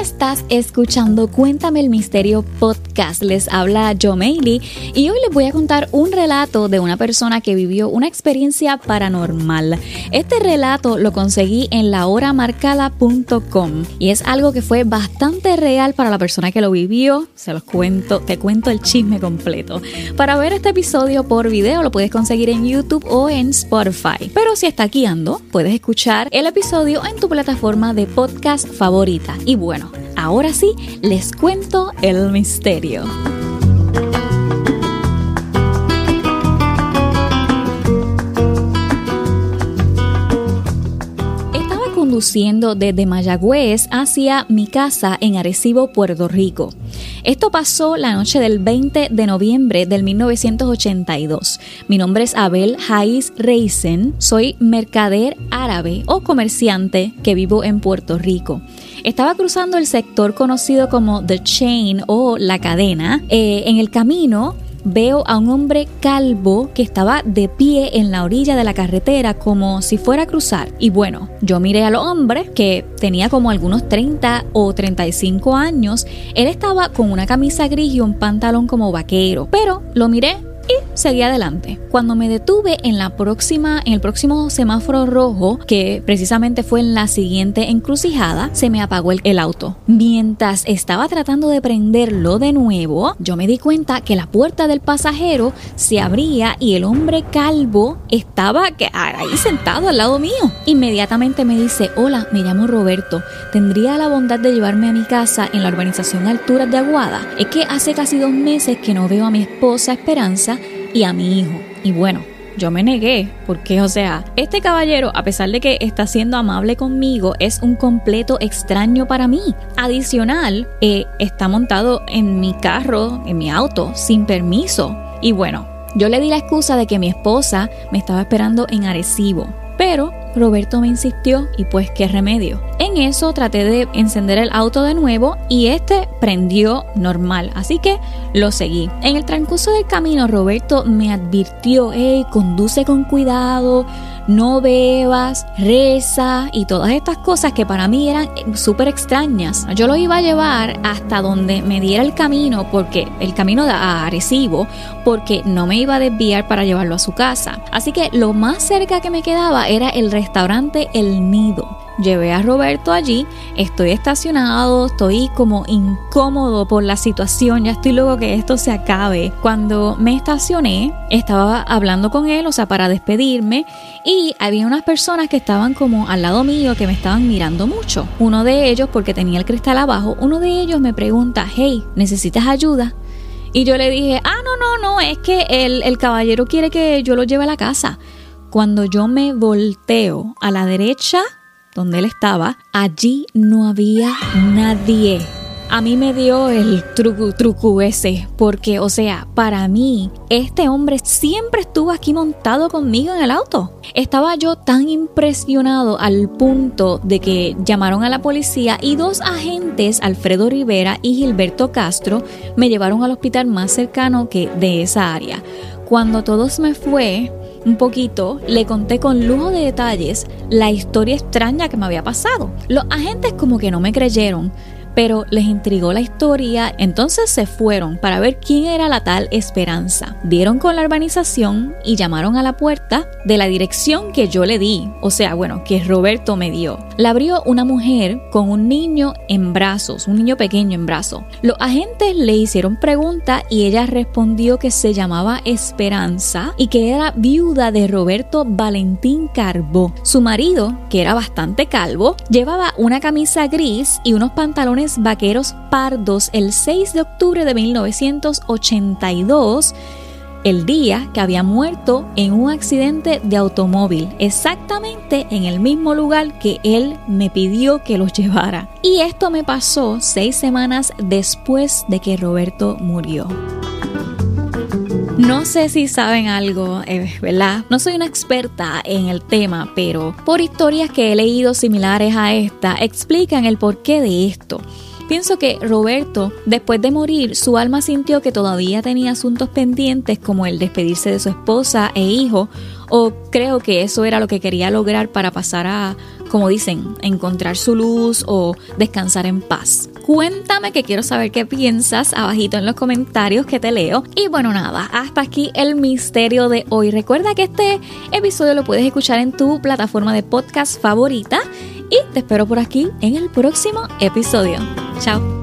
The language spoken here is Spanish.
Estás escuchando Cuéntame el Misterio Podcast. Les habla Joe Mailey y hoy les voy a contar un relato de una persona que vivió una experiencia paranormal. Este relato lo conseguí en lahoramarcada.com y es algo que fue bastante real para la persona que lo vivió. Se los cuento, te cuento el chisme completo. Para ver este episodio por video lo puedes conseguir en YouTube o en Spotify. Pero si está guiando, puedes escuchar el episodio en tu plataforma de podcast favorita. Y bueno, ahora sí, les cuento el misterio. Estaba conduciendo desde Mayagüez hacia mi casa en Arecibo, Puerto Rico. Esto pasó la noche del 20 de noviembre del 1982. Mi nombre es Abel Haiz Reisen, soy mercader árabe o comerciante que vivo en Puerto Rico. Estaba cruzando el sector conocido como The Chain o la cadena. Eh, en el camino veo a un hombre calvo que estaba de pie en la orilla de la carretera como si fuera a cruzar. Y bueno, yo miré al hombre que tenía como algunos 30 o 35 años. Él estaba con una camisa gris y un pantalón como vaquero, pero lo miré y seguí adelante. Cuando me detuve en la próxima, en el próximo semáforo rojo, que precisamente fue en la siguiente encrucijada, se me apagó el, el, auto. Mientras estaba tratando de prenderlo de nuevo, yo me di cuenta que la puerta del pasajero se abría y el hombre calvo estaba ahí sentado al lado mío. Inmediatamente me dice, hola, me llamo Roberto, ¿tendría la bondad de llevarme a mi casa en la urbanización Alturas de Aguada? Es que hace casi dos meses que no veo a mi esposa Esperanza y a mi hijo. Y bueno, yo me negué, porque o sea, este caballero, a pesar de que está siendo amable conmigo, es un completo extraño para mí. Adicional, eh, está montado en mi carro, en mi auto, sin permiso. Y bueno, yo le di la excusa de que mi esposa me estaba esperando en Arecibo. Pero Roberto me insistió y pues qué remedio. En eso traté de encender el auto de nuevo y este prendió normal, así que lo seguí. En el transcurso del camino Roberto me advirtió, hey, conduce con cuidado, no bebas, reza y todas estas cosas que para mí eran súper extrañas. Yo lo iba a llevar hasta donde me diera el camino, porque el camino a Arecibo, porque no me iba a desviar para llevarlo a su casa. Así que lo más cerca que me quedaba era el restaurante El Nido. Llevé a Roberto allí, estoy estacionado, estoy como incómodo por la situación, ya estoy luego que esto se acabe. Cuando me estacioné, estaba hablando con él, o sea, para despedirme, y había unas personas que estaban como al lado mío que me estaban mirando mucho. Uno de ellos, porque tenía el cristal abajo, uno de ellos me pregunta, hey, ¿necesitas ayuda? Y yo le dije, ah, no, no, no, es que el, el caballero quiere que yo lo lleve a la casa. Cuando yo me volteo a la derecha, donde él estaba, allí no había nadie. A mí me dio el truco, truco ese, porque, o sea, para mí, este hombre siempre estuvo aquí montado conmigo en el auto. Estaba yo tan impresionado al punto de que llamaron a la policía y dos agentes, Alfredo Rivera y Gilberto Castro, me llevaron al hospital más cercano que de esa área. Cuando todo me fue, un poquito, le conté con lujo de detalles la historia extraña que me había pasado. Los agentes como que no me creyeron, pero les intrigó la historia, entonces se fueron para ver quién era la tal Esperanza. Dieron con la urbanización y llamaron a la puerta de la dirección que yo le di, o sea, bueno, que Roberto me dio. La abrió una mujer con un niño en brazos, un niño pequeño en brazos. Los agentes le hicieron pregunta y ella respondió que se llamaba Esperanza y que era viuda de Roberto Valentín Carbó. Su marido, que era bastante calvo, llevaba una camisa gris y unos pantalones vaqueros pardos el 6 de octubre de 1982, el día que había muerto en un accidente de automóvil, exactamente en el mismo lugar que él me pidió que los llevara. Y esto me pasó seis semanas después de que Roberto murió. No sé si saben algo, eh, ¿verdad? No soy una experta en el tema, pero por historias que he leído similares a esta, explican el porqué de esto. Pienso que Roberto, después de morir, su alma sintió que todavía tenía asuntos pendientes como el despedirse de su esposa e hijo, o creo que eso era lo que quería lograr para pasar a como dicen, encontrar su luz o descansar en paz. Cuéntame que quiero saber qué piensas abajito en los comentarios que te leo. Y bueno, nada, hasta aquí el misterio de hoy. Recuerda que este episodio lo puedes escuchar en tu plataforma de podcast favorita y te espero por aquí en el próximo episodio. Chao.